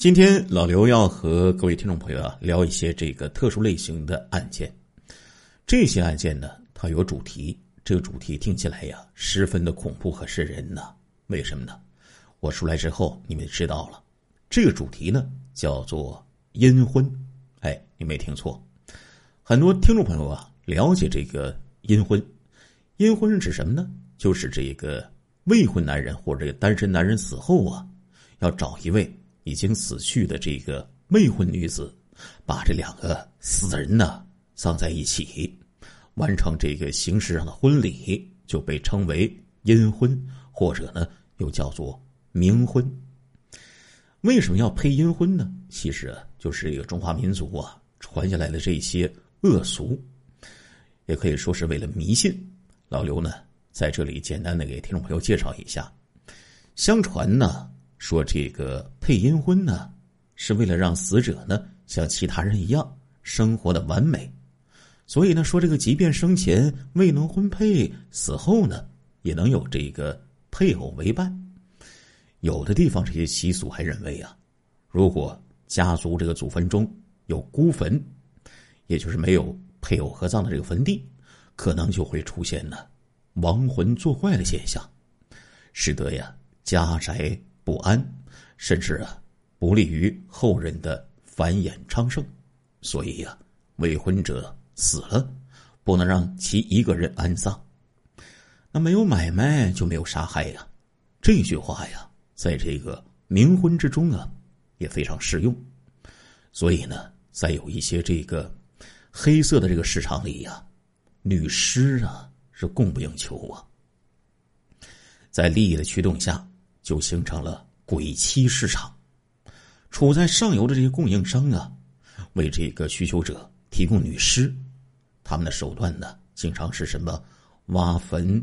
今天老刘要和各位听众朋友啊聊一些这个特殊类型的案件。这些案件呢，它有主题，这个主题听起来呀十分的恐怖和瘆人呢。为什么呢？我出来之后你们知道了，这个主题呢叫做阴婚。哎，你没听错，很多听众朋友啊了解这个阴婚。阴婚是指什么呢？就是这个未婚男人或者单身男人死后啊，要找一位。已经死去的这个未婚女子，把这两个死人呢葬在一起，完成这个形式上的婚礼，就被称为阴婚，或者呢又叫做冥婚。为什么要配阴婚呢？其实啊，就是一个中华民族啊传下来的这些恶俗，也可以说是为了迷信。老刘呢在这里简单的给听众朋友介绍一下，相传呢。说这个配阴婚呢，是为了让死者呢像其他人一样生活的完美，所以呢说这个即便生前未能婚配，死后呢也能有这个配偶为伴。有的地方这些习俗还认为啊，如果家族这个祖坟中有孤坟，也就是没有配偶合葬的这个坟地，可能就会出现呢亡魂作怪的现象，使得呀家宅。不安，甚至啊，不利于后人的繁衍昌盛，所以呀，未婚者死了，不能让其一个人安葬。那没有买卖就没有杀害呀，这句话呀，在这个冥婚之中啊，也非常适用。所以呢，在有一些这个黑色的这个市场里呀，女尸啊是供不应求啊，在利益的驱动下。就形成了鬼妻市场，处在上游的这些供应商啊，为这个需求者提供女尸，他们的手段呢，经常是什么挖坟、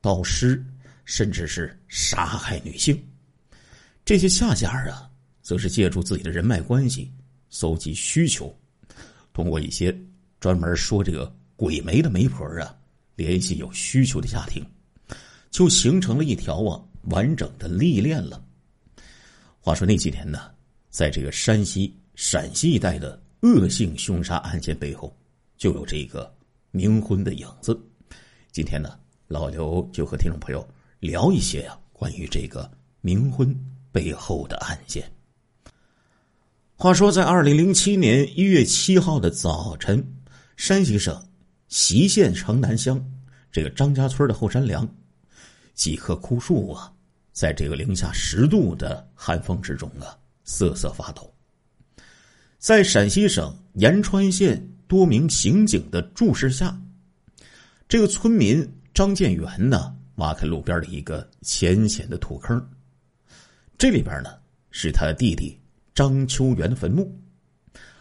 盗尸，甚至是杀害女性。这些下家啊，则是借助自己的人脉关系，搜集需求，通过一些专门说这个鬼媒的媒婆啊，联系有需求的家庭，就形成了一条啊。完整的历练了。话说那几年呢，在这个山西、陕西一带的恶性凶杀案件背后，就有这个冥婚的影子。今天呢，老刘就和听众朋友聊一些啊关于这个冥婚背后的案件。话说，在二零零七年一月七号的早晨，山西省隰县城南乡这个张家村的后山梁，几棵枯树啊。在这个零下十度的寒风之中啊，瑟瑟发抖。在陕西省延川县多名刑警的注视下，这个村民张建元呢，挖开路边的一个浅浅的土坑，这里边呢是他的弟弟张秋元的坟墓，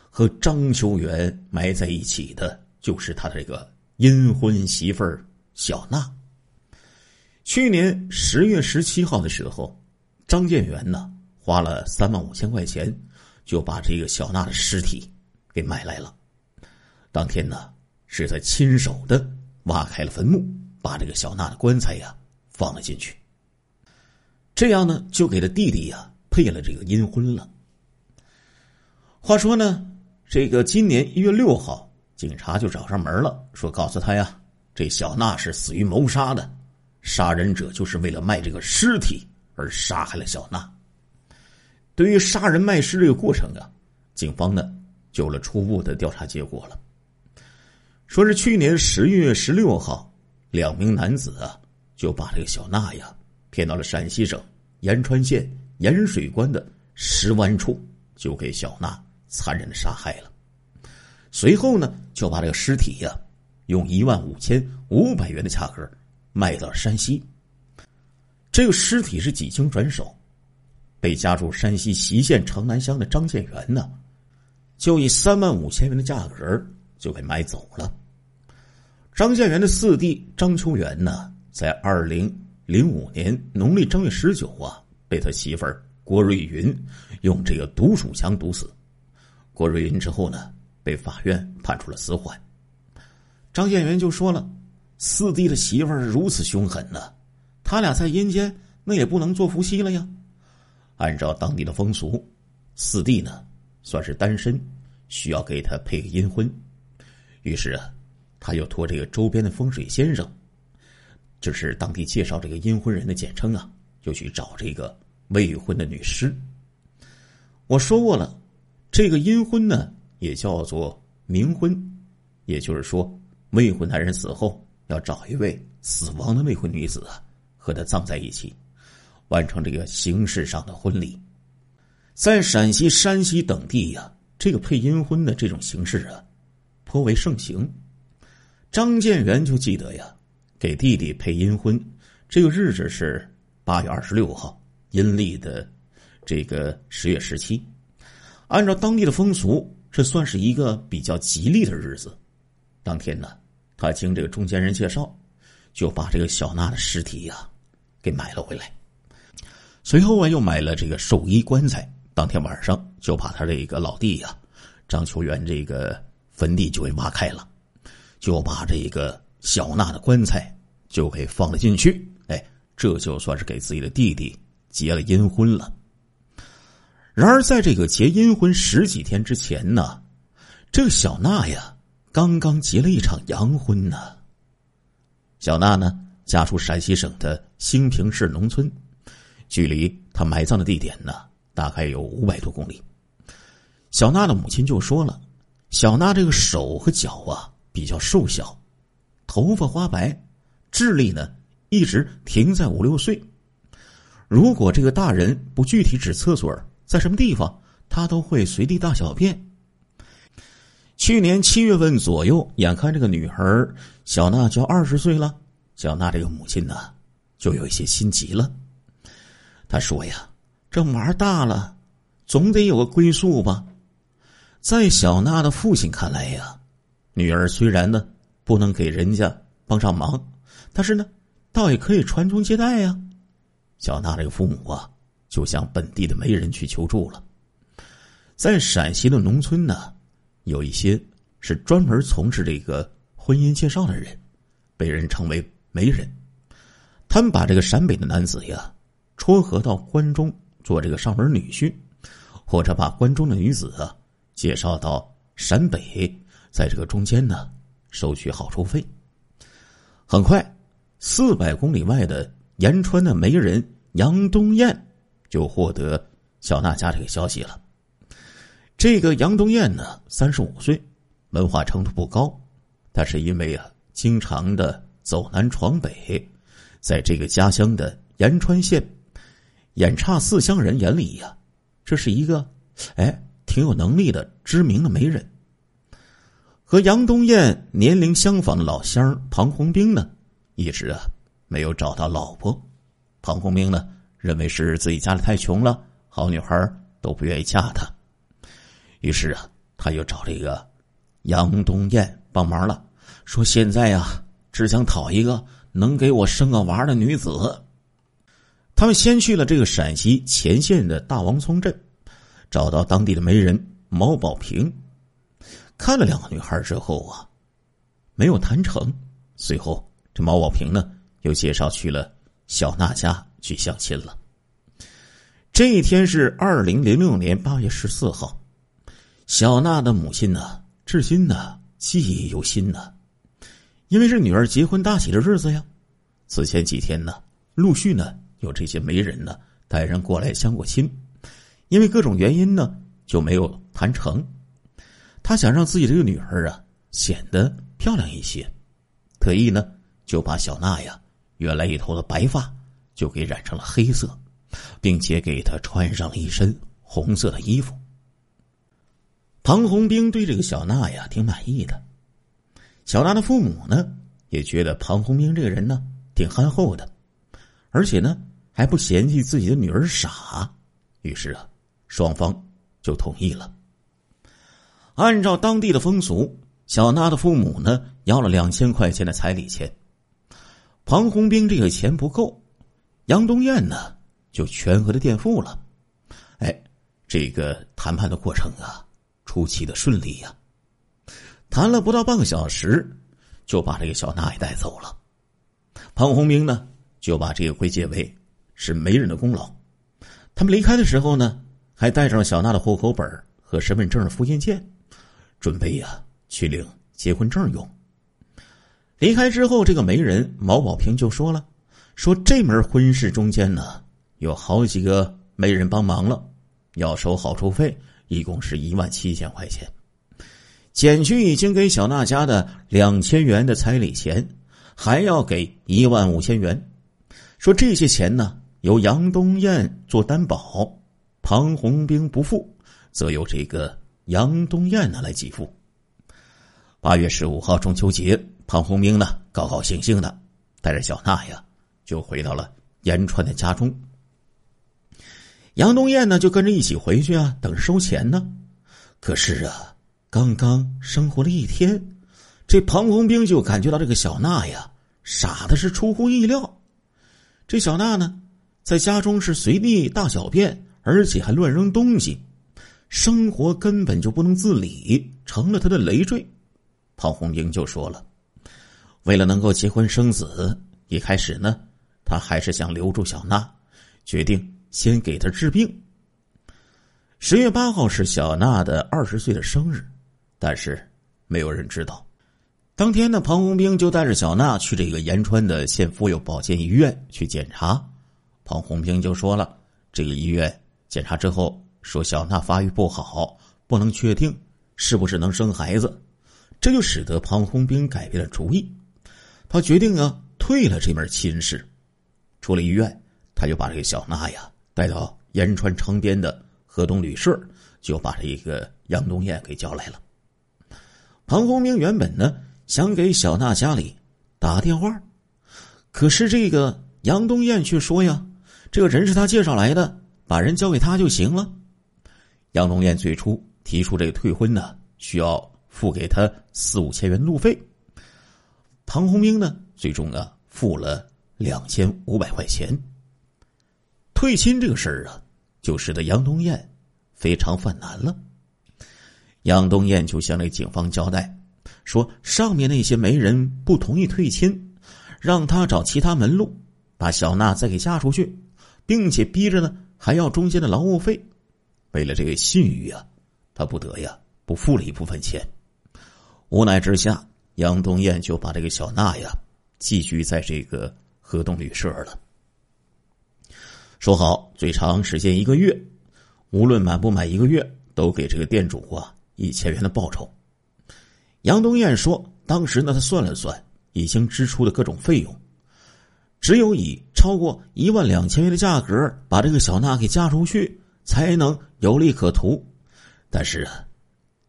和张秋元埋在一起的，就是他这个阴婚媳妇儿小娜。去年十月十七号的时候，张建元呢花了三万五千块钱，就把这个小娜的尸体给买来了。当天呢，是他亲手的挖开了坟墓，把这个小娜的棺材呀放了进去。这样呢，就给他弟弟呀配了这个阴婚了。话说呢，这个今年一月六号，警察就找上门了，说告诉他呀，这小娜是死于谋杀的。杀人者就是为了卖这个尸体而杀害了小娜。对于杀人卖尸这个过程啊，警方呢就有了初步的调查结果了。说是去年十月十六号，两名男子啊就把这个小娜呀骗到了陕西省延川县盐水关的石湾处，就给小娜残忍的杀害了。随后呢，就把这个尸体呀用一万五千五百元的价格。卖到山西，这个尸体是几经转手，被家住山西隰县城南乡的张建元呢，就以三万五千元的价格就给买走了。张建元的四弟张秋元呢，在二零零五年农历正月十九啊，被他媳妇儿郭瑞云用这个毒鼠枪毒死。郭瑞云之后呢，被法院判处了死缓。张建元就说了。四弟的媳妇儿如此凶狠呢，他俩在阴间那也不能做夫妻了呀。按照当地的风俗，四弟呢算是单身，需要给他配个阴婚，于是啊，他就托这个周边的风水先生，就是当地介绍这个阴婚人的简称啊，就去找这个未婚的女尸。我说过了，这个阴婚呢也叫做冥婚，也就是说，未婚男人死后要找一位死亡的未婚女子啊，和她葬在一起。完成这个形式上的婚礼，在陕西、山西等地呀，这个配阴婚的这种形式啊，颇为盛行。张建元就记得呀，给弟弟配阴婚，这个日子是八月二十六号，阴历的这个十月十七。按照当地的风俗，这算是一个比较吉利的日子。当天呢，他经这个中间人介绍，就把这个小娜的尸体呀给买了回来。随后啊，又买了这个寿衣棺材。当天晚上就把他这个老弟呀，张秋元这个坟地就给挖开了，就把这个小娜的棺材就给放了进去。哎，这就算是给自己的弟弟结了阴婚了。然而，在这个结阴婚十几天之前呢，这个小娜呀，刚刚结了一场阳婚呢。小娜呢，家住陕西省的兴平市农村。距离她埋葬的地点呢，大概有五百多公里。小娜的母亲就说了：“小娜这个手和脚啊比较瘦小，头发花白，智力呢一直停在五六岁。如果这个大人不具体指厕所在什么地方，他都会随地大小便。”去年七月份左右，眼看这个女孩小娜就要二十岁了，小娜这个母亲呢就有一些心急了。她说：“呀，这娃大了，总得有个归宿吧。在小娜的父亲看来呀，女儿虽然呢不能给人家帮上忙，但是呢，倒也可以传宗接代呀。小娜这个父母啊，就向本地的媒人去求助了。在陕西的农村呢，有一些是专门从事这个婚姻介绍的人，被人称为媒人。他们把这个陕北的男子呀。”撮合到关中做这个上门女婿，或者把关中的女子啊介绍到陕北，在这个中间呢收取好处费。很快，四百公里外的延川的媒人杨东艳就获得小娜家这个消息了。这个杨东艳呢，三十五岁，文化程度不高，但是因为啊经常的走南闯北，在这个家乡的延川县。眼差四乡人眼里呀，这是一个哎挺有能力的知名的媒人。和杨东艳年龄相仿的老乡庞红兵呢，一直啊没有找到老婆。庞红兵呢认为是自己家里太穷了，好女孩都不愿意嫁他。于是啊，他又找这个杨东艳帮忙了，说现在呀只想讨一个能给我生个娃的女子。他们先去了这个陕西乾县的大王村镇，找到当地的媒人毛宝平，看了两个女孩之后啊，没有谈成。随后，这毛宝平呢又介绍去了小娜家去相亲了。这一天是二零零六年八月十四号，小娜的母亲呢至今呢记忆犹新呢，因为是女儿结婚大喜的日子呀。此前几天呢，陆续呢。有这些媒人呢，带人过来相过亲，因为各种原因呢，就没有谈成。他想让自己这个女儿啊显得漂亮一些，特意呢就把小娜呀原来一头的白发就给染成了黑色，并且给她穿上了一身红色的衣服。庞红兵对这个小娜呀挺满意的，小娜的父母呢也觉得庞红兵这个人呢挺憨厚的，而且呢。还不嫌弃自己的女儿傻，于是啊，双方就同意了。按照当地的风俗，小娜的父母呢要了两千块钱的彩礼钱。庞红兵这个钱不够，杨东艳呢就全额的垫付了。哎，这个谈判的过程啊，出奇的顺利呀。谈了不到半个小时，就把这个小娜也带走了。庞红兵呢就把这个归结为。是媒人的功劳。他们离开的时候呢，还带上了小娜的户口本和身份证的复印件，准备呀去领结婚证用。离开之后，这个媒人毛宝平就说了：“说这门婚事中间呢，有好几个媒人帮忙了，要收好处费，一共是一万七千块钱，减去已经给小娜家的两千元的彩礼钱，还要给一万五千元。说这些钱呢，由杨东艳做担保，庞红兵不付，则由这个杨东艳呢来给付。八月十五号中秋节。”庞红兵呢，高高兴兴的带着小娜呀，就回到了延川的家中。杨东艳呢，就跟着一起回去啊，等收钱呢。可是啊，刚刚生活了一天，这庞红兵就感觉到这个小娜呀，傻的是出乎意料。这小娜呢，在家中是随地大小便，而且还乱扔东西，生活根本就不能自理，成了他的累赘。庞红兵就说了。为了能够结婚生子，一开始呢，他还是想留住小娜，决定先给她治病。十月八号是小娜的二十岁的生日，但是没有人知道。当天呢，庞红兵就带着小娜去这个延川的县妇幼保健医院去检查。庞红兵就说了，这个医院检查之后说小娜发育不好，不能确定是不是能生孩子，这就使得庞红兵改变了主意。他决定啊，退了这门亲事。出了医院，他就把这个小娜呀带到延川城边的河东旅社，就把这一个杨东艳给叫来了。庞洪明原本呢想给小娜家里打电话，可是这个杨东艳却说呀：“这个人是他介绍来的，把人交给他就行了。”杨东艳最初提出这个退婚呢，需要付给他四五千元路费。庞洪兵呢，最终呢付了两千五百块钱。退亲这个事儿啊，就使得杨东艳非常犯难了。杨东艳就向那警方交代，说上面那些媒人不同意退亲，让他找其他门路把小娜再给嫁出去，并且逼着呢还要中间的劳务费。为了这个信誉啊，他不得呀不付了一部分钱。无奈之下。杨东艳就把这个小娜呀寄居在这个河东旅社了，说好最长时间一个月，无论满不满一个月，都给这个店主啊一千元的报酬。杨东艳说，当时呢他算了算，已经支出的各种费用，只有以超过一万两千元的价格把这个小娜给嫁出去，才能有利可图。但是啊，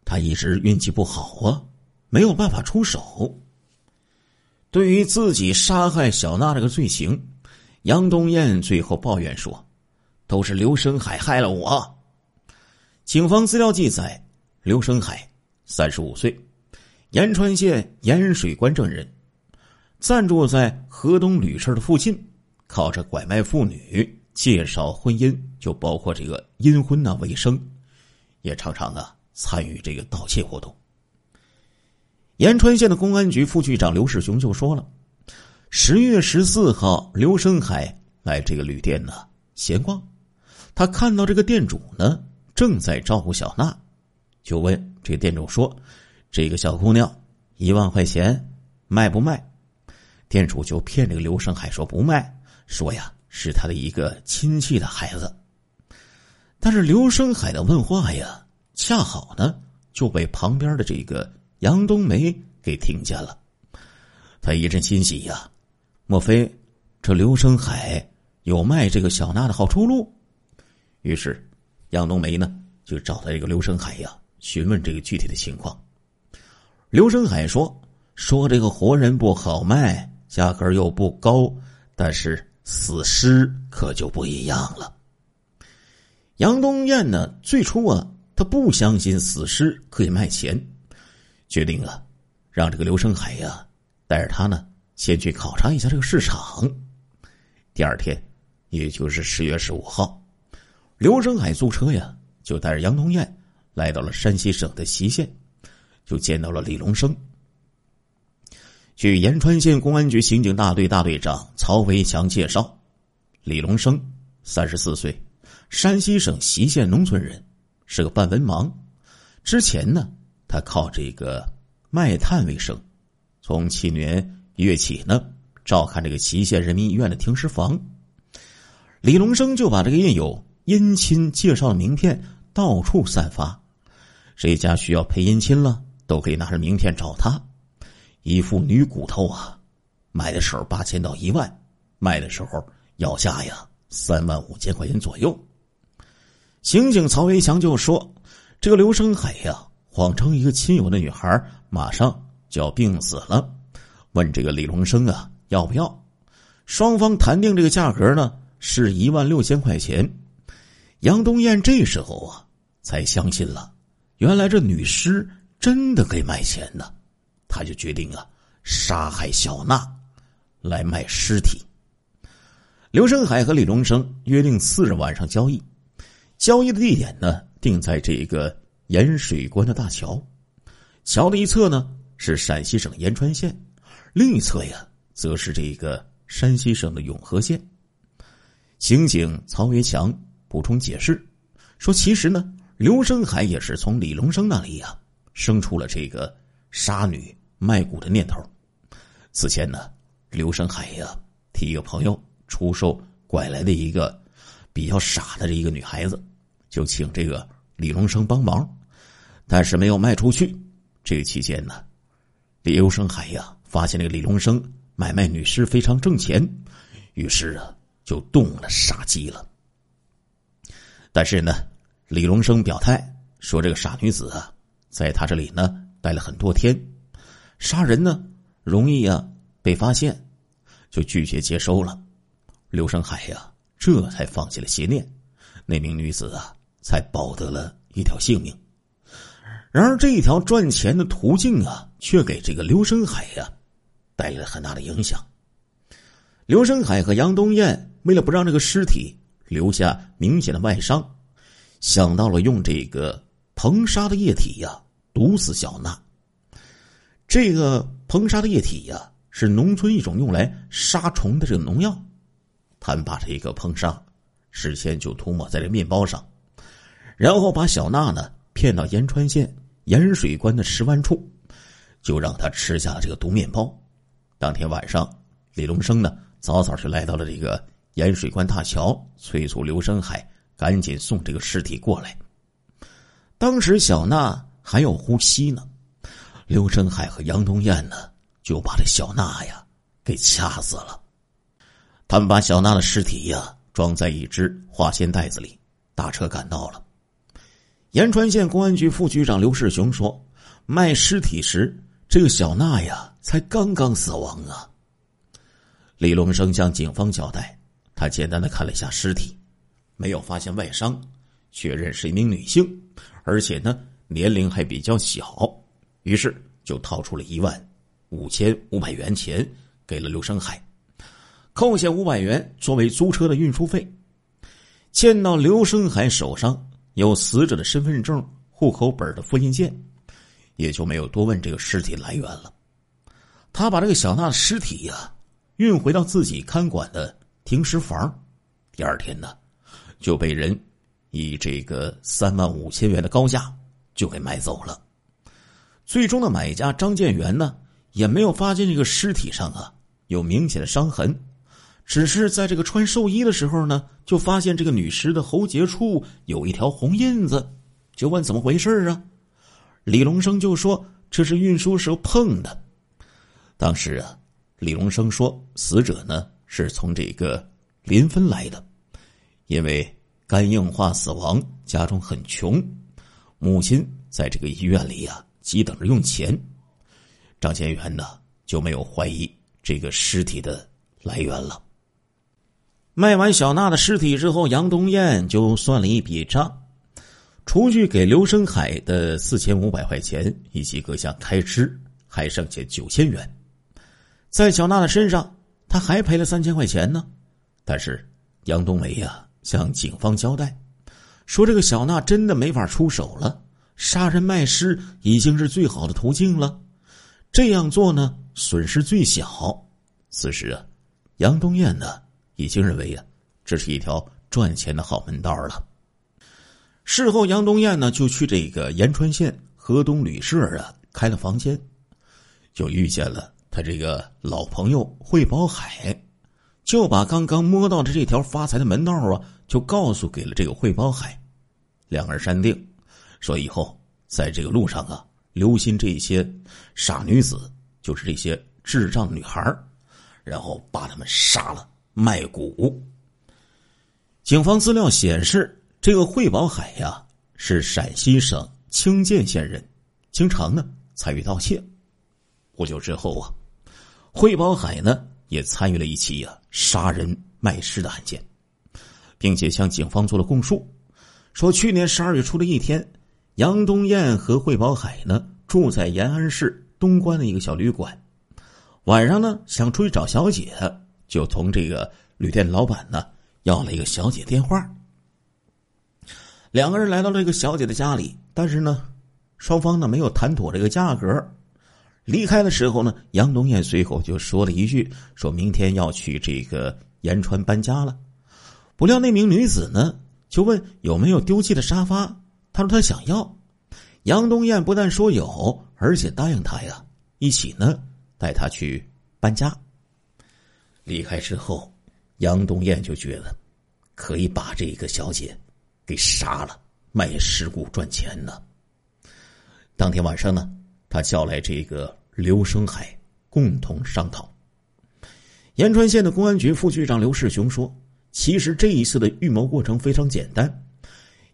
他一直运气不好啊。没有办法出手。对于自己杀害小娜这个罪行，杨东艳最后抱怨说：“都是刘生海害了我。”警方资料记载，刘生海三十五岁，延川县盐水关镇人，暂住在河东旅社的附近，靠着拐卖妇女、介绍婚姻，就包括这个阴婚呢为生，也常常啊参与这个盗窃活动。延川县的公安局副局长刘世雄就说了：“十月十四号，刘生海来这个旅店呢闲逛，他看到这个店主呢正在照顾小娜，就问这个店主说：‘这个小姑娘一万块钱卖不卖？’店主就骗这个刘生海说不卖，说呀是他的一个亲戚的孩子。但是刘生海的问话呀，恰好呢就被旁边的这个。”杨冬梅给听见了，他一阵欣喜呀，莫非这刘生海有卖这个小娜的好出路？于是杨冬梅呢就找到这个刘生海呀，询问这个具体的情况。刘生海说：“说这个活人不好卖，价格又不高，但是死尸可就不一样了。”杨东艳呢，最初啊，他不相信死尸可以卖钱。决定啊，让这个刘生海呀带着他呢，先去考察一下这个市场。第二天，也就是十月十五号，刘生海租车呀，就带着杨东艳来到了山西省的西县，就见到了李龙生。据延川县公安局刑警大队大队长曹维强介绍，李龙生三十四岁，山西省隰县农村人，是个半文盲。之前呢，他靠这个卖炭为生。从去年月起呢，照看这个祁县人民医院的停尸房。李龙生就把这个印有姻亲介绍的名片到处散发，谁家需要配姻亲了，都可以拿着名片找他。一副女骨头啊，买的时候八千到一万，卖的时候要价呀三万五千块钱左右。刑警曹维强就说：“这个刘生海呀，谎称一个亲友的女孩马上就要病死了，问这个李龙生啊要不要？双方谈定这个价格呢是一万六千块钱。杨东艳这时候啊才相信了，原来这女尸真的可以卖钱呢，他就决定啊杀害小娜来卖尸体。刘生海和李龙生约定次日晚上交易。”交易的地点呢，定在这个盐水关的大桥，桥的一侧呢是陕西省延川县，另一侧呀则是这个山西省的永和县。刑警曹维强补充解释说：“其实呢，刘生海也是从李龙生那里呀生出了这个杀女卖骨的念头。此前呢，刘生海呀替一个朋友出售拐来的一个比较傻的这一个女孩子。”就请这个李龙生帮忙，但是没有卖出去。这个期间呢，李刘生海呀发现这个李龙生买卖女尸非常挣钱，于是啊就动了杀机了。但是呢，李龙生表态说，这个傻女子啊，在他这里呢待了很多天，杀人呢容易啊被发现，就拒绝接收了。刘生海呀这才放弃了邪念，那名女子啊。才保得了一条性命，然而这一条赚钱的途径啊，却给这个刘生海呀带来了很大的影响。刘生海和杨东艳为了不让这个尸体留下明显的外伤，想到了用这个硼砂的液体呀毒死小娜。这个硼砂的液体呀是农村一种用来杀虫的这个农药，他们把这个硼砂事先就涂抹在这面包上。然后把小娜呢骗到延川县盐水关的石湾处，就让他吃下了这个毒面包。当天晚上，李龙生呢早早就来到了这个盐水关大桥，催促刘生海赶紧送这个尸体过来。当时小娜还有呼吸呢，刘生海和杨东艳呢就把这小娜呀给掐死了。他们把小娜的尸体呀装在一只化纤袋子里，打车赶到了。延川县公安局副局长刘世雄说：“卖尸体时，这个小娜呀才刚刚死亡啊。”李龙生向警方交代，他简单的看了一下尸体，没有发现外伤，确认是一名女性，而且呢年龄还比较小，于是就掏出了一万五千五百元钱给了刘生海，扣下五百元作为租车的运输费。见到刘生海手上。有死者的身份证、户口本的复印件，也就没有多问这个尸体来源了。他把这个小娜的尸体呀运回到自己看管的停尸房，第二天呢就被人以这个三万五千元的高价就给买走了。最终的买家张建元呢也没有发现这个尸体上啊有明显的伤痕。只是在这个穿寿衣的时候呢，就发现这个女尸的喉结处有一条红印子，就问怎么回事啊？李龙生就说这是运输时候碰的。当时啊，李荣生说死者呢是从这个临汾来的，因为肝硬化死亡，家中很穷，母亲在这个医院里呀急等着用钱。张建元呢就没有怀疑这个尸体的来源了。卖完小娜的尸体之后，杨东艳就算了一笔账，除去给刘生海的四千五百块钱以及各项开支，还剩下九千元。在小娜的身上，他还赔了三千块钱呢。但是杨冬梅呀向警方交代，说这个小娜真的没法出手了，杀人卖尸已经是最好的途径了，这样做呢损失最小。此时啊，杨冬艳呢。已经认为呀，这是一条赚钱的好门道了。事后，杨东艳呢就去这个延川县河东旅社啊开了房间，就遇见了这个老朋友惠宝海，就把刚刚摸到的这条发财的门道啊，就告诉给了这个惠宝海。两个人商定，说以后在这个路上啊，留心这些傻女子，就是这些智障女孩然后把他们杀了卖骨。警方资料显示。这个惠宝海呀，是陕西省清涧县人，经常呢参与盗窃。不久之后啊，惠宝海呢也参与了一起呀杀人卖尸的案件，并且向警方做了供述，说去年十二月初的一天，杨东艳和惠宝海呢住在延安市东关的一个小旅馆，晚上呢想出去找小姐，就从这个旅店老板呢要了一个小姐电话。两个人来到这个小姐的家里，但是呢，双方呢没有谈妥这个价格。离开的时候呢，杨东艳随口就说了一句：“说明天要去这个延川搬家了。”不料那名女子呢就问有没有丢弃的沙发，她说她想要。杨东艳不但说有，而且答应她呀，一起呢带她去搬家。离开之后，杨东艳就觉得可以把这个小姐。给杀了，卖尸骨赚钱呢。当天晚上呢，他叫来这个刘生海共同商讨。延川县的公安局副局长刘世雄说：“其实这一次的预谋过程非常简单，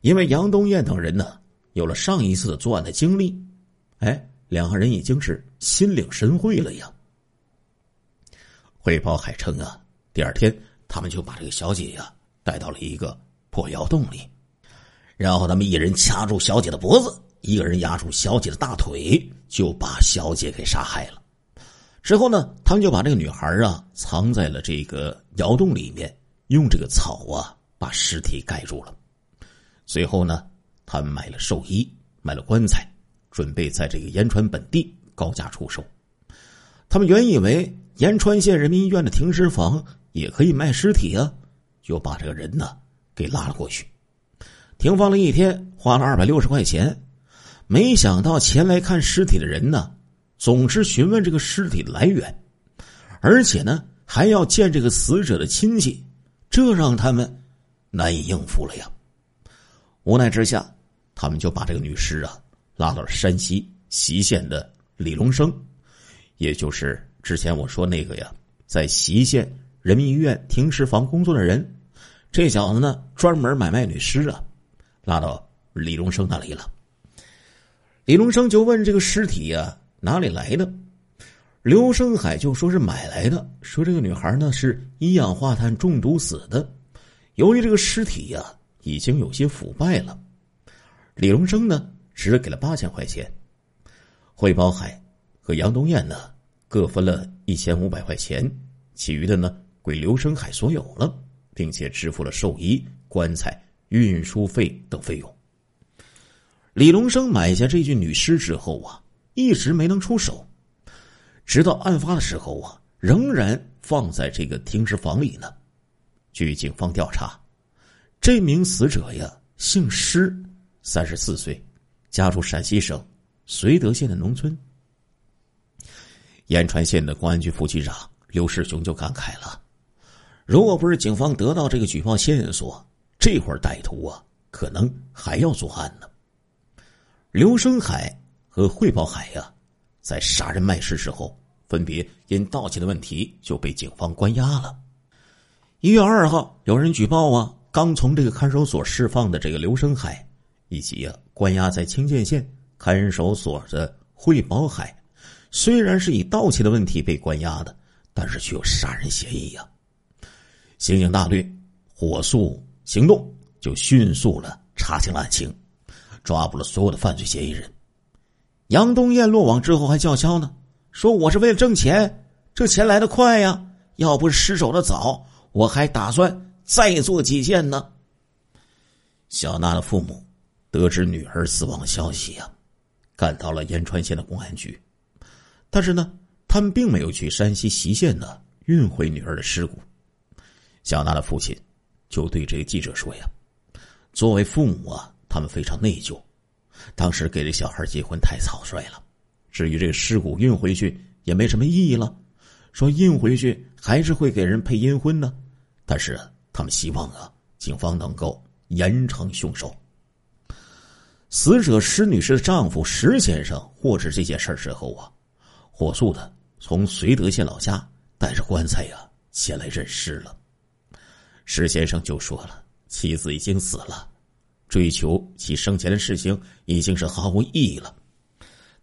因为杨东艳等人呢有了上一次的作案的经历，哎，两个人已经是心领神会了呀。”汇报海称啊，第二天他们就把这个小姐呀带到了一个破窑洞里。然后他们一人掐住小姐的脖子，一个人压住小姐的大腿，就把小姐给杀害了。之后呢，他们就把这个女孩啊藏在了这个窑洞里面，用这个草啊把尸体盖住了。随后呢，他们买了寿衣，买了棺材，准备在这个延川本地高价出售。他们原以为延川县人民医院的停尸房也可以卖尸体啊，就把这个人呢给拉了过去。停放了一天，花了二百六十块钱，没想到前来看尸体的人呢，总是询问这个尸体的来源，而且呢还要见这个死者的亲戚，这让他们难以应付了呀。无奈之下，他们就把这个女尸啊拉到了山西隰县的李龙生，也就是之前我说那个呀，在隰县人民医院停尸房工作的人，这小子呢专门买卖女尸啊。拉到李龙生那里了。李荣生就问这个尸体呀哪里来的？刘生海就说是买来的，说这个女孩呢是一氧化碳中毒死的。由于这个尸体呀已经有些腐败了，李荣生呢只给了八千块钱。惠宝海和杨东艳呢各分了一千五百块钱，其余的呢归刘生海所有了，并且支付了寿衣、棺材。运输费等费用。李龙生买下这具女尸之后啊，一直没能出手，直到案发的时候啊，仍然放在这个停尸房里呢。据警方调查，这名死者呀，姓施，三十四岁，家住陕西省绥德县的农村。延川县的公安局副局长刘世雄就感慨了：“如果不是警方得到这个举报线索。”这会儿歹徒啊，可能还要作案呢。刘生海和惠宝海呀，在杀人卖尸之后，分别因盗窃的问题就被警方关押了。一月二号，有人举报啊，刚从这个看守所释放的这个刘生海，以及啊关押在清涧县看守所的惠宝海，虽然是以盗窃的问题被关押的，但是却有杀人嫌疑呀。刑警大队火速。行动就迅速了，查清了案情，抓捕了所有的犯罪嫌疑人。杨东艳落网之后还叫嚣呢，说我是为了挣钱，这钱来的快呀！要不是失手的早，我还打算再做几件呢。小娜的父母得知女儿死亡的消息呀，赶到了延川县的公安局，但是呢，他们并没有去山西隰县呢运回女儿的尸骨。小娜的父亲。就对这个记者说呀：“作为父母啊，他们非常内疚，当时给这小孩结婚太草率了。至于这尸骨运回去也没什么意义了，说运回去还是会给人配阴婚呢。但是他们希望啊，警方能够严惩凶手。”死者施女士的丈夫石先生获知这件事之后啊，火速的从绥德县老家带着棺材呀前来认尸了。石先生就说了，妻子已经死了，追求其生前的事情已经是毫无意义了。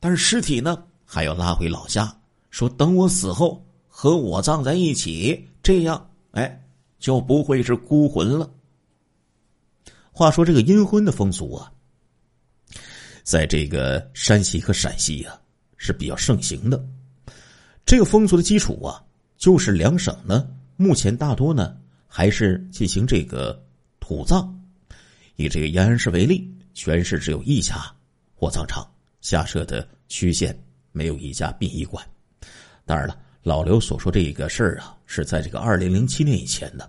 但是尸体呢，还要拉回老家，说等我死后和我葬在一起，这样哎就不会是孤魂了。话说这个阴婚的风俗啊。在这个山西和陕西呀是比较盛行的，这个风俗的基础啊，就是两省呢目前大多呢还是进行这个土葬。以这个延安市为例，全市只有一家火葬场，下设的区县没有一家殡仪馆。当然了，老刘所说这个事儿啊，是在这个二零零七年以前的。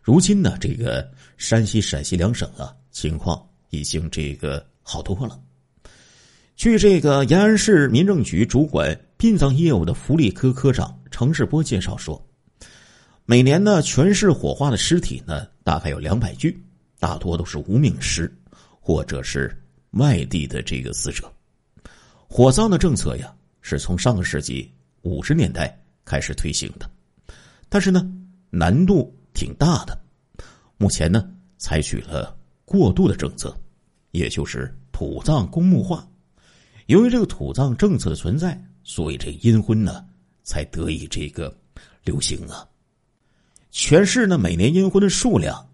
如今呢，这个山西、陕西两省啊，情况已经这个好多了。据这个延安市民政局主管殡葬业务的福利科科长程世波介绍说，每年呢，全市火化的尸体呢，大概有两百具，大多都是无名尸，或者是外地的这个死者。火葬的政策呀，是从上个世纪五十年代开始推行的，但是呢，难度挺大的。目前呢，采取了过渡的政策，也就是土葬公墓化。由于这个土葬政策的存在，所以这阴婚呢才得以这个流行啊。全市呢每年阴婚的数量，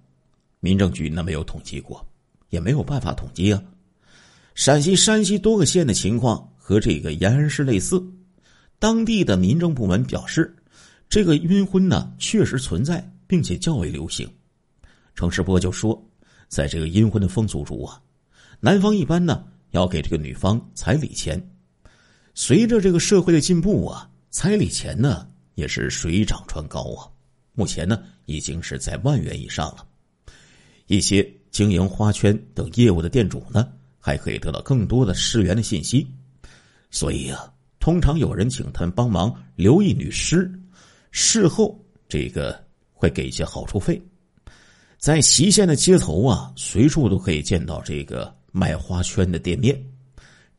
民政局呢没有统计过，也没有办法统计啊。陕西、山西多个县的情况和这个延安市类似，当地的民政部门表示，这个阴婚呢确实存在，并且较为流行。程世波就说，在这个阴婚的风俗中啊，男方一般呢。要给这个女方彩礼钱，随着这个社会的进步啊，彩礼钱呢也是水涨船高啊。目前呢已经是在万元以上了。一些经营花圈等业务的店主呢，还可以得到更多的尸源的信息。所以啊，通常有人请他们帮忙留意女尸，事后这个会给一些好处费。在隰县的街头啊，随处都可以见到这个。卖花圈的店面，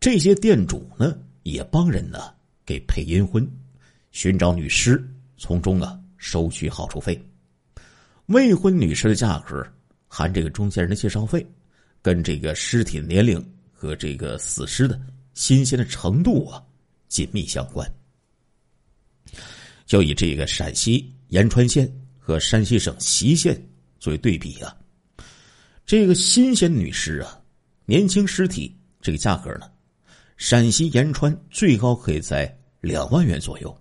这些店主呢也帮人呢给配阴婚，寻找女尸，从中啊收取好处费。未婚女尸的价格含这个中间人的介绍费，跟这个尸体的年龄和这个死尸的新鲜的程度啊紧密相关。就以这个陕西延川县和山西省隰县作为对比啊，这个新鲜女尸啊。年轻尸体这个价格呢，陕西延川最高可以在两万元左右，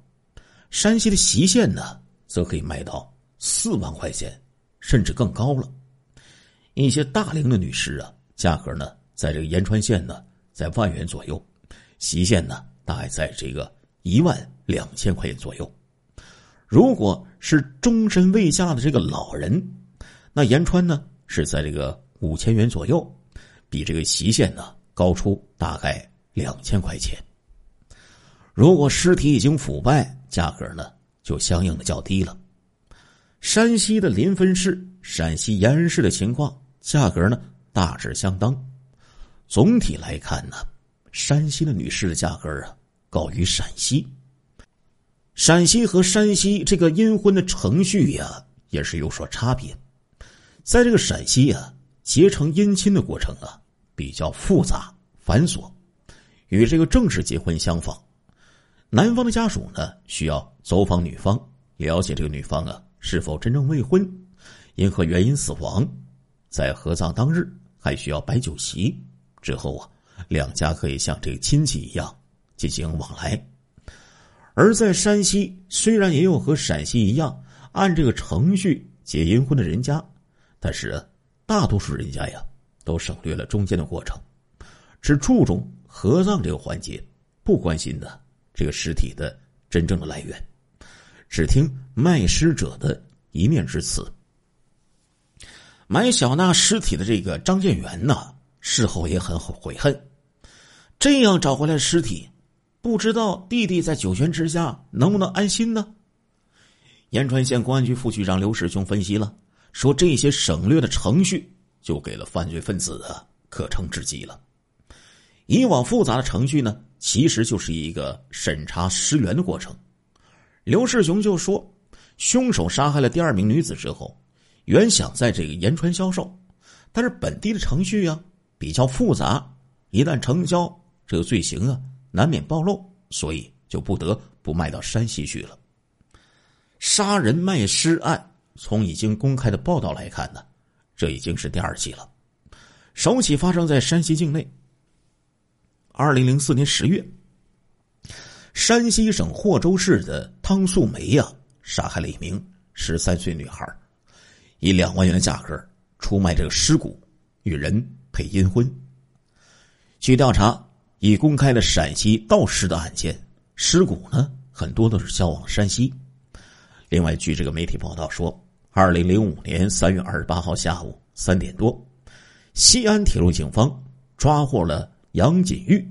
山西的隰县呢，则可以卖到四万块钱，甚至更高了。一些大龄的女尸啊，价格呢，在这个延川县呢，在万元左右，隰县呢，大概在这个一万两千块钱左右。如果是终身未嫁的这个老人，那延川呢，是在这个五千元左右。比这个隰县呢高出大概两千块钱。如果尸体已经腐败，价格呢就相应的较低了。山西的临汾市、陕西延安市的情况，价格呢大致相当。总体来看呢，山西的女士的价格啊高于陕西。陕西和山西这个阴婚的程序呀也是有所差别。在这个陕西呀，结成姻亲的过程啊。比较复杂繁琐，与这个正式结婚相仿。男方的家属呢，需要走访女方，了解这个女方啊是否真正未婚，因何原因死亡。在合葬当日，还需要摆酒席。之后啊，两家可以像这个亲戚一样进行往来。而在山西，虽然也有和陕西一样按这个程序结阴婚的人家，但是大多数人家呀。都省略了中间的过程，只注重合葬这个环节，不关心的这个尸体的真正的来源，只听卖尸者的一面之词。埋小娜尸体的这个张建元呢，事后也很悔恨。这样找回来尸体，不知道弟弟在九泉之下能不能安心呢？延川县公安局副局长刘世雄分析了，说这些省略的程序就给了犯罪分子的可乘之机了。以往复杂的程序呢，其实就是一个审查尸源的过程。刘世雄就说，凶手杀害了第二名女子之后，原想在这个延川销售，但是本地的程序啊比较复杂，一旦成交，这个罪行啊难免暴露，所以就不得不卖到山西去了。杀人卖尸案，从已经公开的报道来看呢，这已经是第二起了，首起发生在山西境内。二零零四年十月，山西省霍州市的汤素梅呀，杀害了一名十三岁女孩，以两万元的价格出卖这个尸骨，与人配阴婚。据调查，已公开的陕西盗尸的案件，尸骨呢很多都是销往山西。另外，据这个媒体报道说，二零零五年三月二十八号下午三点多，西安铁路警方抓获了。杨锦玉，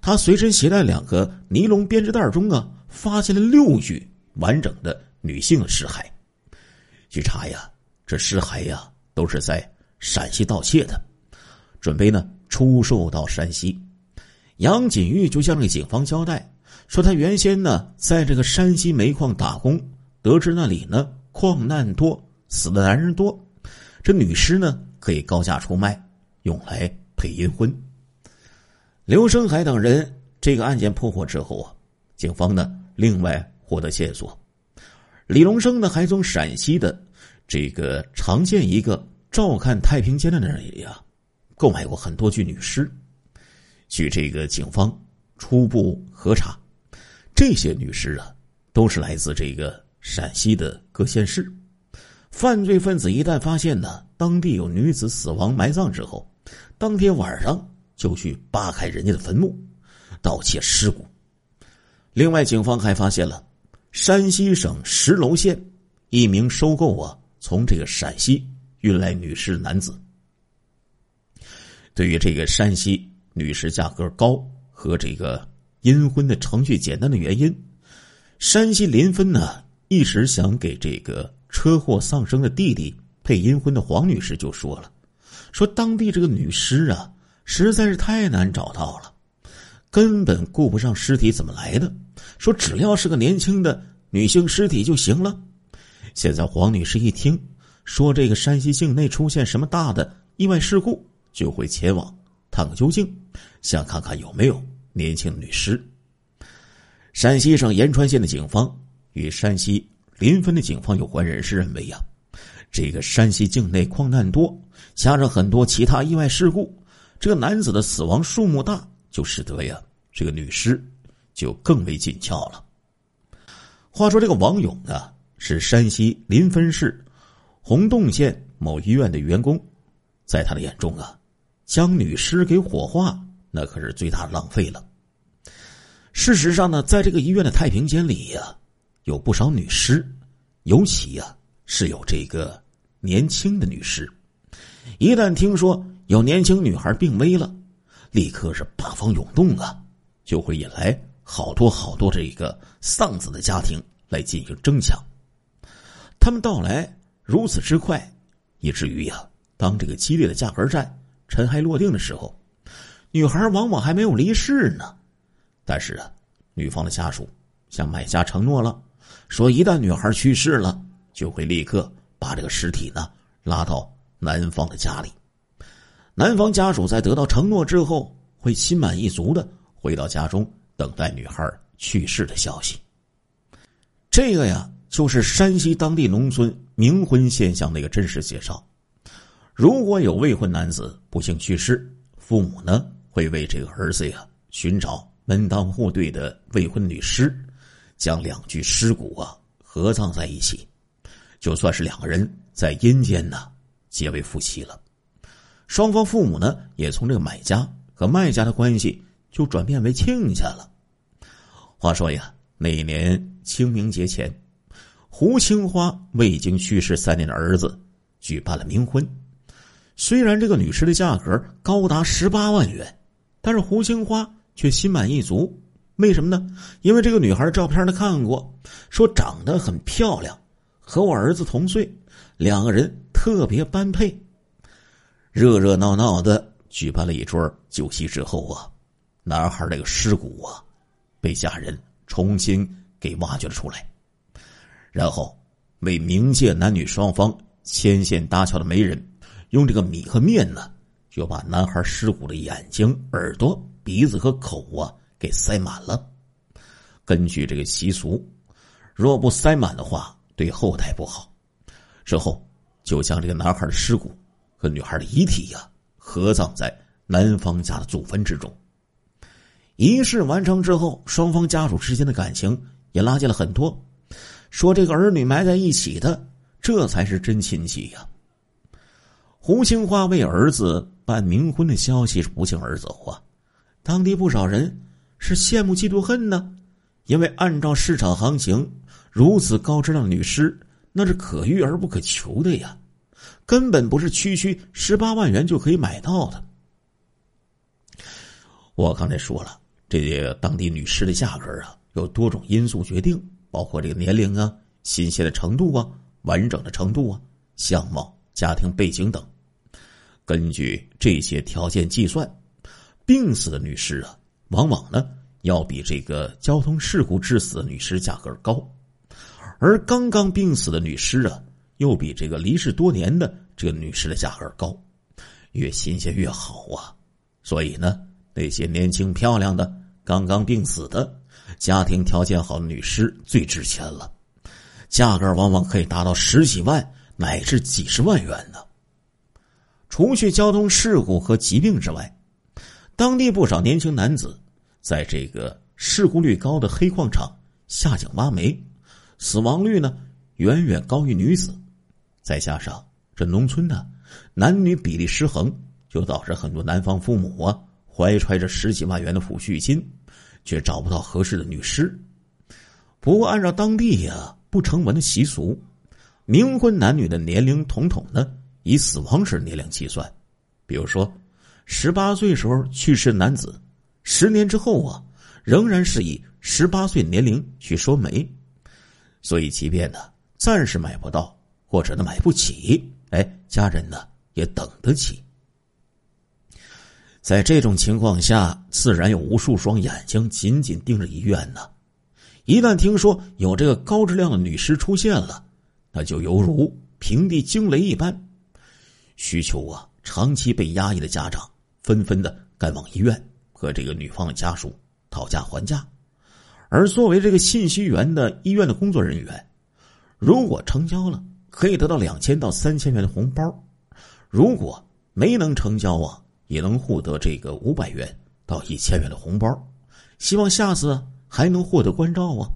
他随身携带两个尼龙编织袋中啊，发现了六具完整的女性尸骸。据查呀，这尸骸呀都是在陕西盗窃的，准备呢出售到山西。杨锦玉就向这个警方交代说，他原先呢在这个山西煤矿打工，得知那里呢矿难多，死的男人多，这女尸呢可以高价出卖，用来配阴婚。刘生海等人这个案件破获之后啊，警方呢另外获得线索，李龙生呢还从陕西的这个常见一个照看太平间的那里啊，购买过很多具女尸。据这个警方初步核查，这些女尸啊都是来自这个陕西的各县市。犯罪分子一旦发现呢当地有女子死亡埋葬之后，当天晚上。就去扒开人家的坟墓，盗窃尸骨。另外，警方还发现了山西省石楼县一名收购啊从这个陕西运来女尸的男子。对于这个山西女尸价格高和这个阴婚的程序简单的原因，山西临汾呢一时想给这个车祸丧生的弟弟配阴婚的黄女士就说了，说当地这个女尸啊。实在是太难找到了，根本顾不上尸体怎么来的。说只要是个年轻的女性尸体就行了。现在黄女士一听说这个山西境内出现什么大的意外事故，就会前往探个究竟，想看看有没有年轻女尸。山西省延川县的警方与山西临汾的警方有关人士认为呀，这个山西境内矿难多，加上很多其他意外事故。这个男子的死亡数目大，就使得呀，这个女尸就更为紧俏了。话说，这个王勇啊，是山西临汾市洪洞县某医院的员工，在他的眼中啊，将女尸给火化，那可是最大的浪费了。事实上呢，在这个医院的太平间里呀，有不少女尸，尤其呀，是有这个年轻的女尸。一旦听说，有年轻女孩病危了，立刻是八方涌动啊，就会引来好多好多这个丧子的家庭来进行争抢。他们到来如此之快，以至于呀，当这个激烈的价格战尘埃落定的时候，女孩往往还没有离世呢。但是啊，女方的家属向买家承诺了，说一旦女孩去世了，就会立刻把这个尸体呢拉到男方的家里。男方家属在得到承诺之后，会心满意足的回到家中，等待女孩去世的消息。这个呀，就是山西当地农村冥婚现象的一个真实介绍。如果有未婚男子不幸去世，父母呢会为这个儿子呀寻找门当户对的未婚女尸，将两具尸骨啊合葬在一起，就算是两个人在阴间呢结为夫妻了。双方父母呢，也从这个买家和卖家的关系就转变为亲家了。话说呀，那一年清明节前，胡青花为已经去世三年的儿子举办了冥婚，虽然这个女尸的价格高达十八万元，但是胡青花却心满意足。为什么呢？因为这个女孩照片他看过，说长得很漂亮，和我儿子同岁，两个人特别般配。热热闹闹的举办了一桌酒席之后啊，男孩那个尸骨啊，被家人重新给挖掘了出来，然后为冥界男女双方牵线搭桥的媒人，用这个米和面呢，就把男孩尸骨的眼睛、耳朵、鼻子和口啊。给塞满了。根据这个习俗，若不塞满的话，对后代不好。之后就将这个男孩的尸骨和女孩的遗体呀合葬在男方家的祖坟之中。仪式完成之后，双方家属之间的感情也拉近了很多。说这个儿女埋在一起的，这才是真亲戚呀。胡青花为儿子办冥婚的消息是不胫而走啊，当地不少人。是羡慕嫉妒恨呢，因为按照市场行情，如此高质量女尸那是可遇而不可求的呀，根本不是区区十八万元就可以买到的。我刚才说了，这些当地女尸的价格啊，有多种因素决定，包括这个年龄啊、新鲜的程度啊、完整的程度啊、相貌、家庭背景等。根据这些条件计算，病死的女尸啊。往往呢，要比这个交通事故致死的女尸价格高，而刚刚病死的女尸啊，又比这个离世多年的这个女尸的价格高，越新鲜越好啊。所以呢，那些年轻漂亮的、刚刚病死的、家庭条件好的女尸最值钱了，价格往往可以达到十几万乃至几十万元呢。除去交通事故和疾病之外，当地不少年轻男子。在这个事故率高的黑矿场下井挖煤，死亡率呢远远高于女子。再加上这农村呢男女比例失衡，就导致很多男方父母啊怀揣着十几万元的抚恤金，却找不到合适的女尸。不过按照当地呀不成文的习俗，冥婚男女的年龄统统呢以死亡时年龄计算。比如说，十八岁时候去世男子。十年之后啊，仍然是以十八岁年龄去说媒，所以即便呢暂时买不到或者呢买不起，哎，家人呢也等得起。在这种情况下，自然有无数双眼睛紧紧盯着医院呢。一旦听说有这个高质量的女尸出现了，那就犹如平地惊雷一般，需求啊长期被压抑的家长纷纷的赶往医院。和这个女方的家属讨价还价，而作为这个信息源的医院的工作人员，如果成交了，可以得到两千到三千元的红包；如果没能成交啊，也能获得这个五百元到一千元的红包。希望下次还能获得关照啊。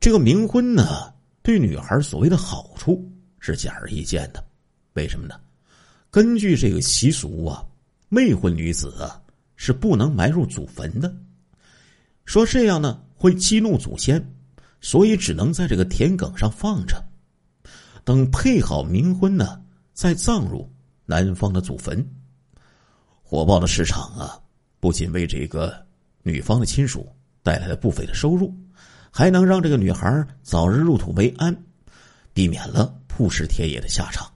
这个冥婚呢，对女孩所谓的好处是显而易见的。为什么呢？根据这个习俗啊，未婚女子啊。是不能埋入祖坟的，说这样呢会激怒祖先，所以只能在这个田埂上放着，等配好冥婚呢再葬入男方的祖坟。火爆的市场啊，不仅为这个女方的亲属带来了不菲的收入，还能让这个女孩早日入土为安，避免了曝尸田野的下场。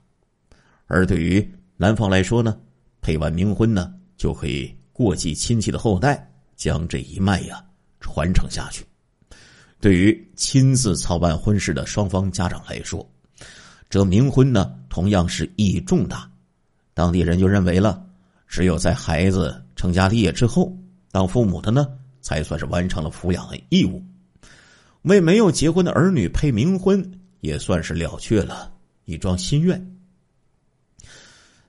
而对于男方来说呢，配完冥婚呢就可以。过继亲戚的后代，将这一脉呀传承下去。对于亲自操办婚事的双方家长来说，这冥婚呢同样是意义重大。当地人就认为了，只有在孩子成家立业之后，当父母的呢才算是完成了抚养义务。为没有结婚的儿女配冥婚，也算是了却了一桩心愿。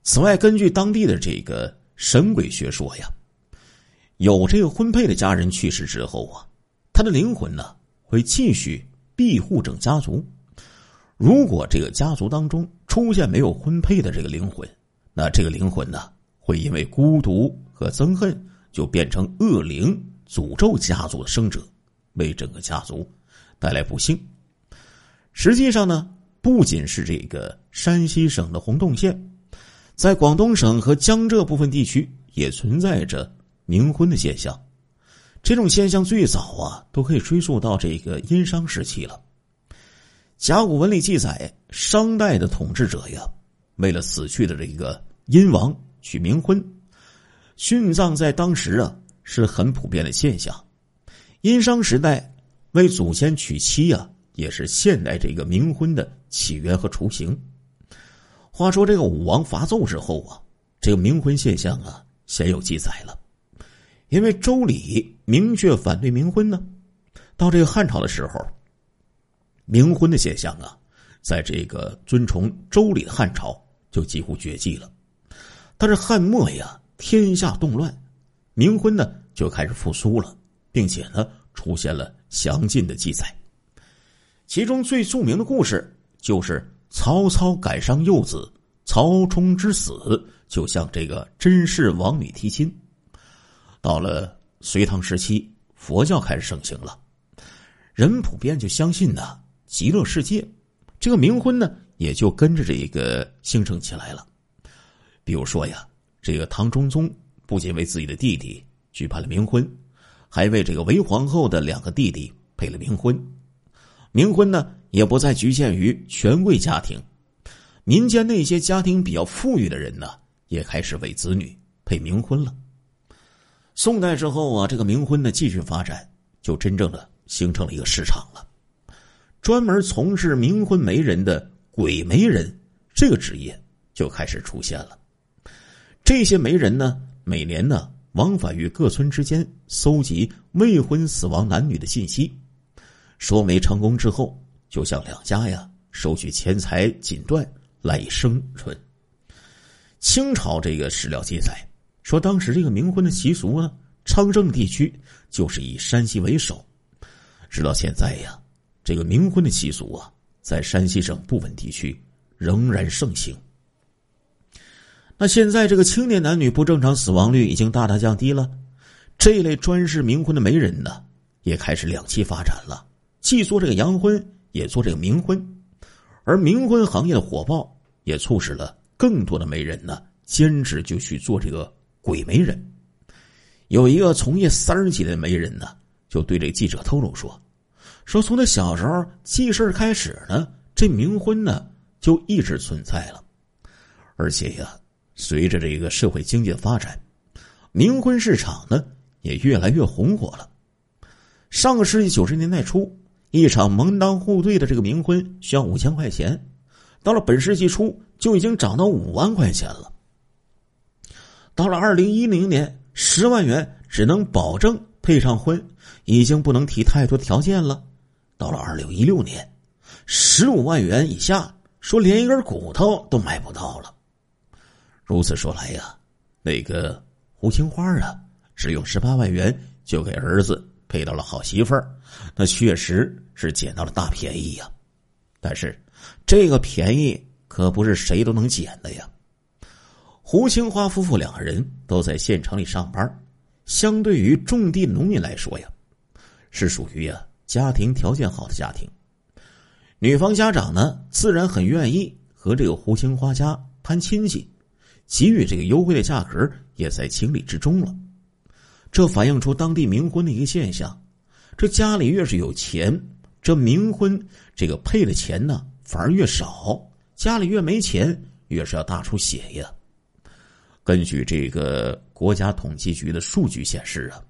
此外，根据当地的这个神鬼学说呀。有这个婚配的家人去世之后啊，他的灵魂呢会继续庇护整家族。如果这个家族当中出现没有婚配的这个灵魂，那这个灵魂呢会因为孤独和憎恨，就变成恶灵，诅咒家族的生者，为整个家族带来不幸。实际上呢，不仅是这个山西省的洪洞县，在广东省和江浙部分地区也存在着冥婚的现象。这种现象最早啊，都可以追溯到这个殷商时期了。甲骨文里记载，商代的统治者呀，为了死去的这个殷王娶冥婚，殉葬在当时啊是很普遍的现象。殷商时代为祖先娶妻啊，也是现代这个冥婚的起源和雏形。话说这个武王伐纣之后啊，这个冥婚现象啊，鲜有记载了。因为周礼明确反对冥婚呢，到这个汉朝的时候。冥婚的现象啊，在这个尊崇周礼的汉朝就几乎绝迹了。但是汉末呀，天下动乱，冥婚呢就开始复苏了，并且呢出现了详尽的记载。其中最著名的故事就是曹操赶上幼子曹冲之死，就向这个甄氏王女提亲。到了隋唐时期，佛教开始盛行了，人普遍就相信呢。极乐世界，这个冥婚呢，也就跟着这一个兴盛起来了。比如说呀，这个唐中宗不仅为自己的弟弟举办了冥婚，还为这个韦皇后的两个弟弟配了冥婚。冥婚呢，也不再局限于权贵家庭，民间那些家庭比较富裕的人呢，也开始为子女配冥婚了。宋代之后啊，这个冥婚的继续发展，就真正的形成了一个市场了。专门从事冥婚媒人的鬼媒人这个职业就开始出现了。这些媒人呢，每年呢往返于各村之间，搜集未婚死亡男女的信息。说媒成功之后，就向两家呀收取钱财锦缎，赖以生存。清朝这个史料记载说，当时这个冥婚的习俗啊，昌盛地区就是以山西为首，直到现在呀。这个冥婚的习俗啊，在山西省部分地区仍然盛行。那现在这个青年男女不正常死亡率已经大大降低了，这类专事冥婚的媒人呢，也开始两栖发展了，既做这个阳婚，也做这个冥婚。而冥婚行业的火爆，也促使了更多的媒人呢，兼职就去做这个鬼媒人。有一个从业三十几年的媒人呢，就对这记者透露说。说从他小时候记事开始呢，这冥婚呢就一直存在了，而且呀，随着这个社会经济的发展，冥婚市场呢也越来越红火了。上个世纪九十年代初，一场门当户对的这个冥婚需要五千块钱，到了本世纪初就已经涨到五万块钱了。到了二零一零年，十万元只能保证配上婚，已经不能提太多条件了。到了二零一六年，十五万元以下，说连一根骨头都买不到了。如此说来呀，那个胡青花啊，只用十八万元就给儿子配到了好媳妇儿，那确实是捡到了大便宜呀。但是，这个便宜可不是谁都能捡的呀。胡青花夫妇两个人都在县城里上班，相对于种地农民来说呀，是属于呀。家庭条件好的家庭，女方家长呢，自然很愿意和这个胡青花家攀亲戚，给予这个优惠的价格也在情理之中了。这反映出当地冥婚的一个现象：这家里越是有钱，这冥婚这个配的钱呢反而越少；家里越没钱，越是要大出血呀。根据这个国家统计局的数据显示啊。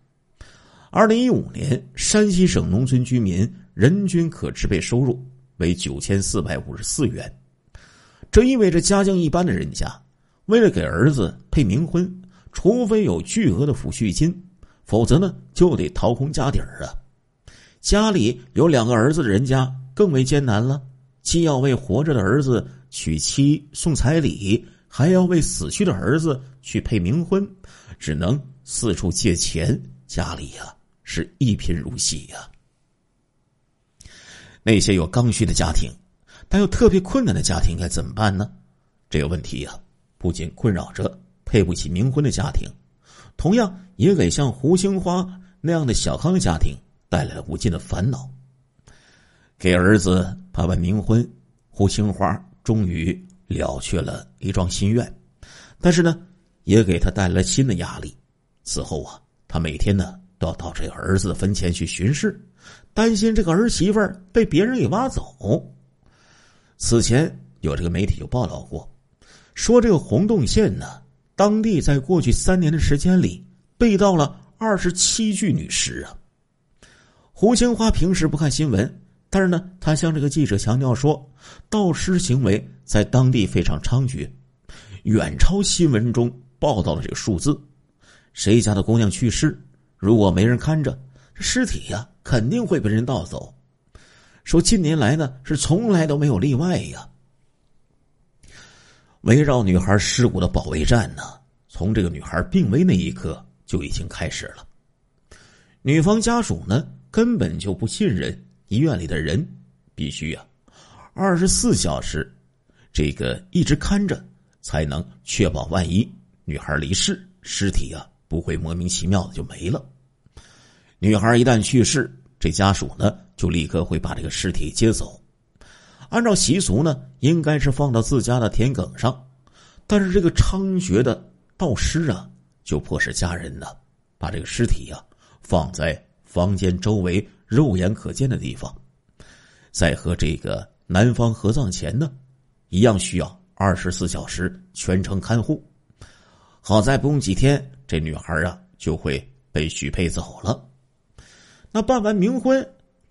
二零一五年，山西省农村居民人均可支配收入为九千四百五十四元，这意味着家境一般的人家，为了给儿子配冥婚，除非有巨额的抚恤金，否则呢就得掏空家底儿啊。家里有两个儿子的人家更为艰难了，既要为活着的儿子娶妻送彩礼，还要为死去的儿子去配冥婚，只能四处借钱，家里呀。是一贫如洗呀。那些有刚需的家庭，但又特别困难的家庭该怎么办呢？这个问题呀，不仅困扰着配不起冥婚的家庭，同样也给像胡青花那样的小康家庭带来了无尽的烦恼。给儿子办完冥婚，胡青花终于了却了一桩心愿，但是呢，也给他带来了新的压力。此后啊，他每天呢都要到这个儿子的坟前去巡视，担心这个儿媳妇儿被别人给挖走。此前有这个媒体就报道过，说这个洪洞县呢，当地在过去三年的时间里被盗了二十七具女尸啊。胡青花平时不看新闻，但是呢，他向这个记者强调说，盗尸行为在当地非常猖獗，远超新闻中报道的这个数字。谁家的姑娘去世，如果没人看着，这尸体呀肯定会被人盗走。说近年来呢，是从来都没有例外呀。围绕女孩尸骨的保卫战呢，从这个女孩病危那一刻就已经开始了。女方家属呢？根本就不信任医院里的人，必须呀，二十四小时，这个一直看着，才能确保万一女孩离世，尸体啊不会莫名其妙的就没了。女孩一旦去世，这家属呢就立刻会把这个尸体接走，按照习俗呢，应该是放到自家的田埂上，但是这个猖獗的盗尸啊，就迫使家人呢把这个尸体呀放在。房间周围肉眼可见的地方，在和这个男方合葬前呢，一样需要二十四小时全程看护。好在不用几天，这女孩啊就会被许配走了。那办完冥婚，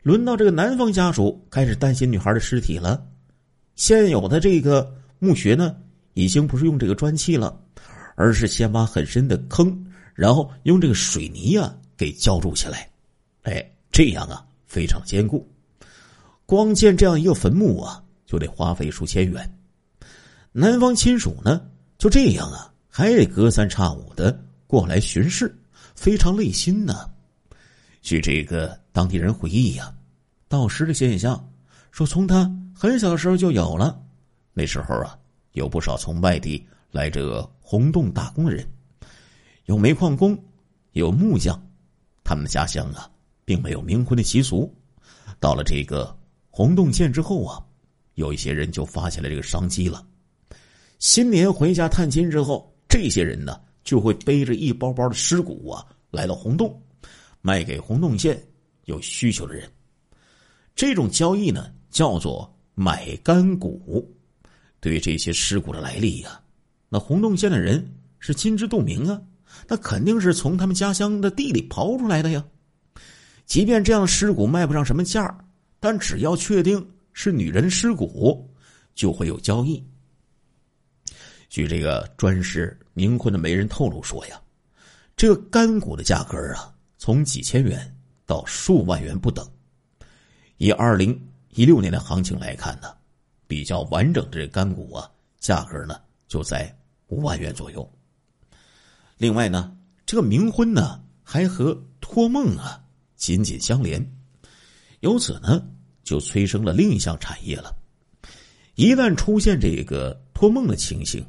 轮到这个男方家属开始担心女孩的尸体了。现有的这个墓穴呢，已经不是用这个砖砌了，而是先挖很深的坑，然后用这个水泥啊给浇筑起来。哎，这样啊，非常坚固。光建这样一个坟墓啊，就得花费数千元。男方亲属呢，就这样啊，还得隔三差五的过来巡视，非常累心呢。据这个当地人回忆呀，盗尸的现象，说从他很小的时候就有了。那时候啊，有不少从外地来这个洪洞打工的人，有煤矿工，有木匠，他们的家乡啊。并没有冥婚的习俗，到了这个洪洞县之后啊，有一些人就发现了这个商机了。新年回家探亲之后，这些人呢就会背着一包包的尸骨啊来到洪洞，卖给洪洞县有需求的人。这种交易呢叫做买干骨。对于这些尸骨的来历呀，那洪洞县的人是心知肚明啊，那肯定是从他们家乡的地里刨出来的呀。即便这样尸骨卖不上什么价但只要确定是女人尸骨，就会有交易。据这个专事冥婚的媒人透露说呀，这个干骨的价格啊，从几千元到数万元不等。以二零一六年的行情来看呢，比较完整的这干股啊，价格呢就在五万元左右。另外呢，这个冥婚呢，还和托梦啊。紧紧相连，由此呢，就催生了另一项产业了。一旦出现这个托梦的情形，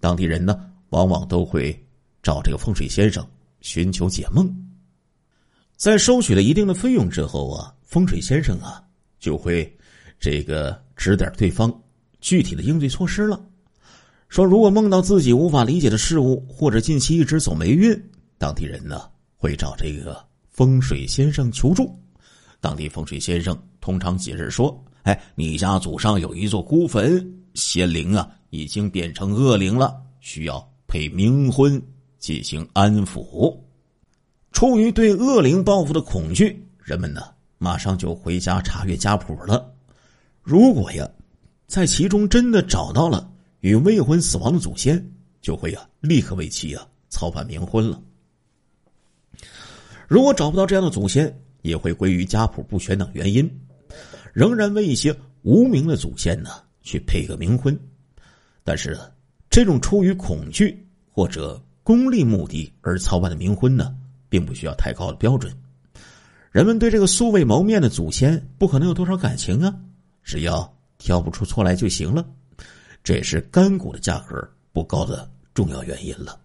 当地人呢，往往都会找这个风水先生寻求解梦。在收取了一定的费用之后啊，风水先生啊，就会这个指点对方具体的应对措施了。说如果梦到自己无法理解的事物，或者近期一直走霉运，当地人呢，会找这个。风水先生求助，当地风水先生通常解释说：“哎，你家祖上有一座孤坟，仙灵啊已经变成恶灵了，需要配冥婚进行安抚。”出于对恶灵报复的恐惧，人们呢马上就回家查阅家谱了。如果呀，在其中真的找到了与未婚死亡的祖先，就会呀立刻为其啊操办冥婚了。如果找不到这样的祖先，也会归于家谱不全等原因，仍然为一些无名的祖先呢去配个冥婚。但是，这种出于恐惧或者功利目的而操办的冥婚呢，并不需要太高的标准。人们对这个素未谋面的祖先不可能有多少感情啊，只要挑不出错来就行了。这也是干股的价格不高的重要原因了。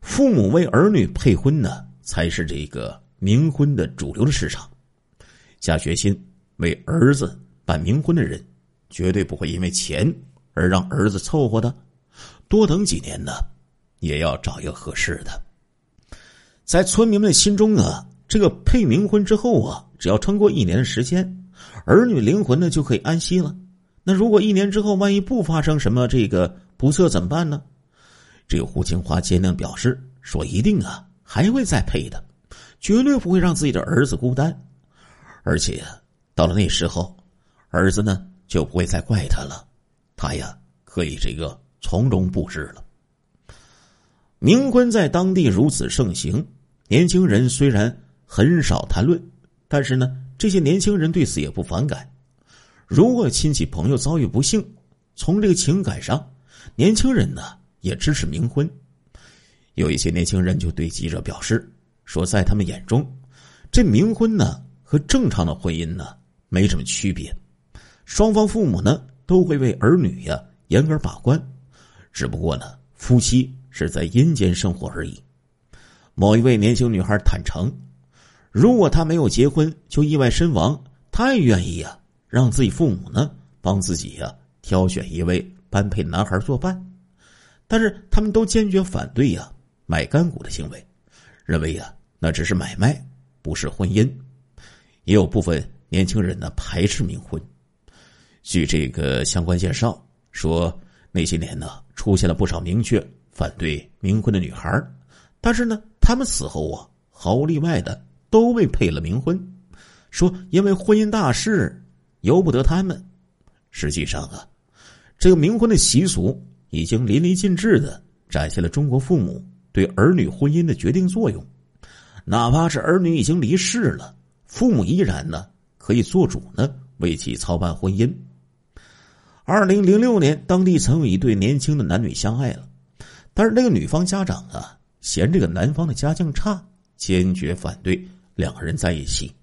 父母为儿女配婚呢？才是这个冥婚的主流的市场，下决心为儿子办冥婚的人，绝对不会因为钱而让儿子凑合的。多等几年呢，也要找一个合适的。在村民们心中啊，这个配冥婚之后啊，只要撑过一年的时间，儿女灵魂呢就可以安息了。那如果一年之后万一不发生什么这个不测怎么办呢？这个胡青花坚定表示说：“一定啊，还会再配的，绝对不会让自己的儿子孤单。而且到了那时候，儿子呢就不会再怪他了，他呀可以这个从容布置了。冥婚在当地如此盛行，年轻人虽然很少谈论，但是呢，这些年轻人对此也不反感。”如果亲戚朋友遭遇不幸，从这个情感上，年轻人呢也支持冥婚。有一些年轻人就对记者表示说，在他们眼中，这冥婚呢和正常的婚姻呢没什么区别，双方父母呢都会为儿女呀严格把关，只不过呢夫妻是在阴间生活而已。某一位年轻女孩坦诚，如果她没有结婚就意外身亡，她也愿意呀。让自己父母呢帮自己呀挑选一位般配男孩作伴，但是他们都坚决反对呀买干股的行为，认为呀那只是买卖，不是婚姻。也有部分年轻人呢排斥冥婚。据这个相关介绍说，那些年呢出现了不少明确反对冥婚的女孩，但是呢他们死后啊毫无例外的都被配了冥婚，说因为婚姻大事。由不得他们。实际上啊，这个冥婚的习俗已经淋漓尽致的展现了中国父母对儿女婚姻的决定作用。哪怕是儿女已经离世了，父母依然呢可以做主呢为其操办婚姻。二零零六年，当地曾有一对年轻的男女相爱了，但是那个女方家长啊嫌这个男方的家境差，坚决反对两个人在一起。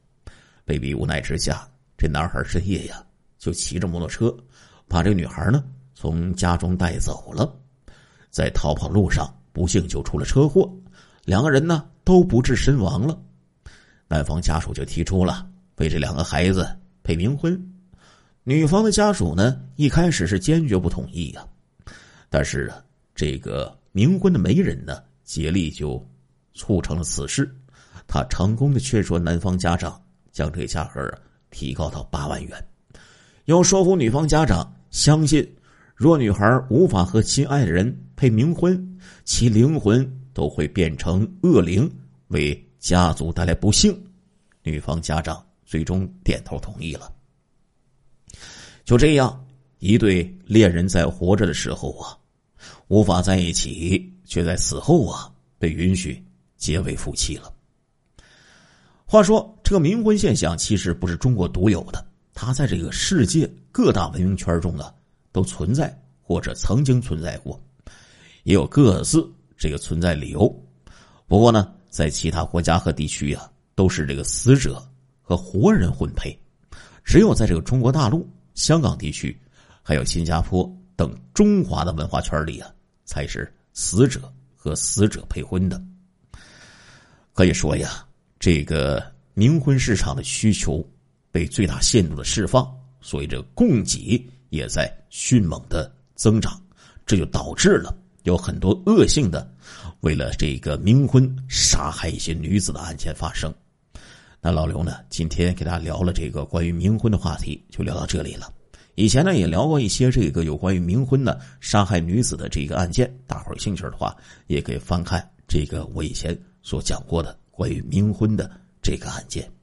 被逼无奈之下。这男孩深夜呀，就骑着摩托车，把这女孩呢从家中带走了。在逃跑路上，不幸就出了车祸，两个人呢都不治身亡了。男方家属就提出了为这两个孩子配冥婚，女方的家属呢一开始是坚决不同意呀。但是啊，这个冥婚的媒人呢竭力就促成了此事，他成功的劝说男方家长将这个价格。提高到八万元，要说服女方家长相信，若女孩无法和心爱的人配冥婚，其灵魂都会变成恶灵，为家族带来不幸。女方家长最终点头同意了。就这样，一对恋人在活着的时候啊，无法在一起，却在死后啊被允许结为夫妻了。话说，这个冥婚现象其实不是中国独有的，它在这个世界各大文明圈中呢都存在或者曾经存在过，也有各自这个存在理由。不过呢，在其他国家和地区呀，都是这个死者和活人混配，只有在这个中国大陆、香港地区，还有新加坡等中华的文化圈里啊，才是死者和死者配婚的。可以说呀。这个冥婚市场的需求被最大限度的释放，所以这供给也在迅猛的增长，这就导致了有很多恶性的为了这个冥婚杀害一些女子的案件发生。那老刘呢，今天给大家聊了这个关于冥婚的话题，就聊到这里了。以前呢也聊过一些这个有关于冥婚的杀害女子的这个案件，大伙儿有兴趣的话，也可以翻看这个我以前所讲过的。关于冥婚的这个案件。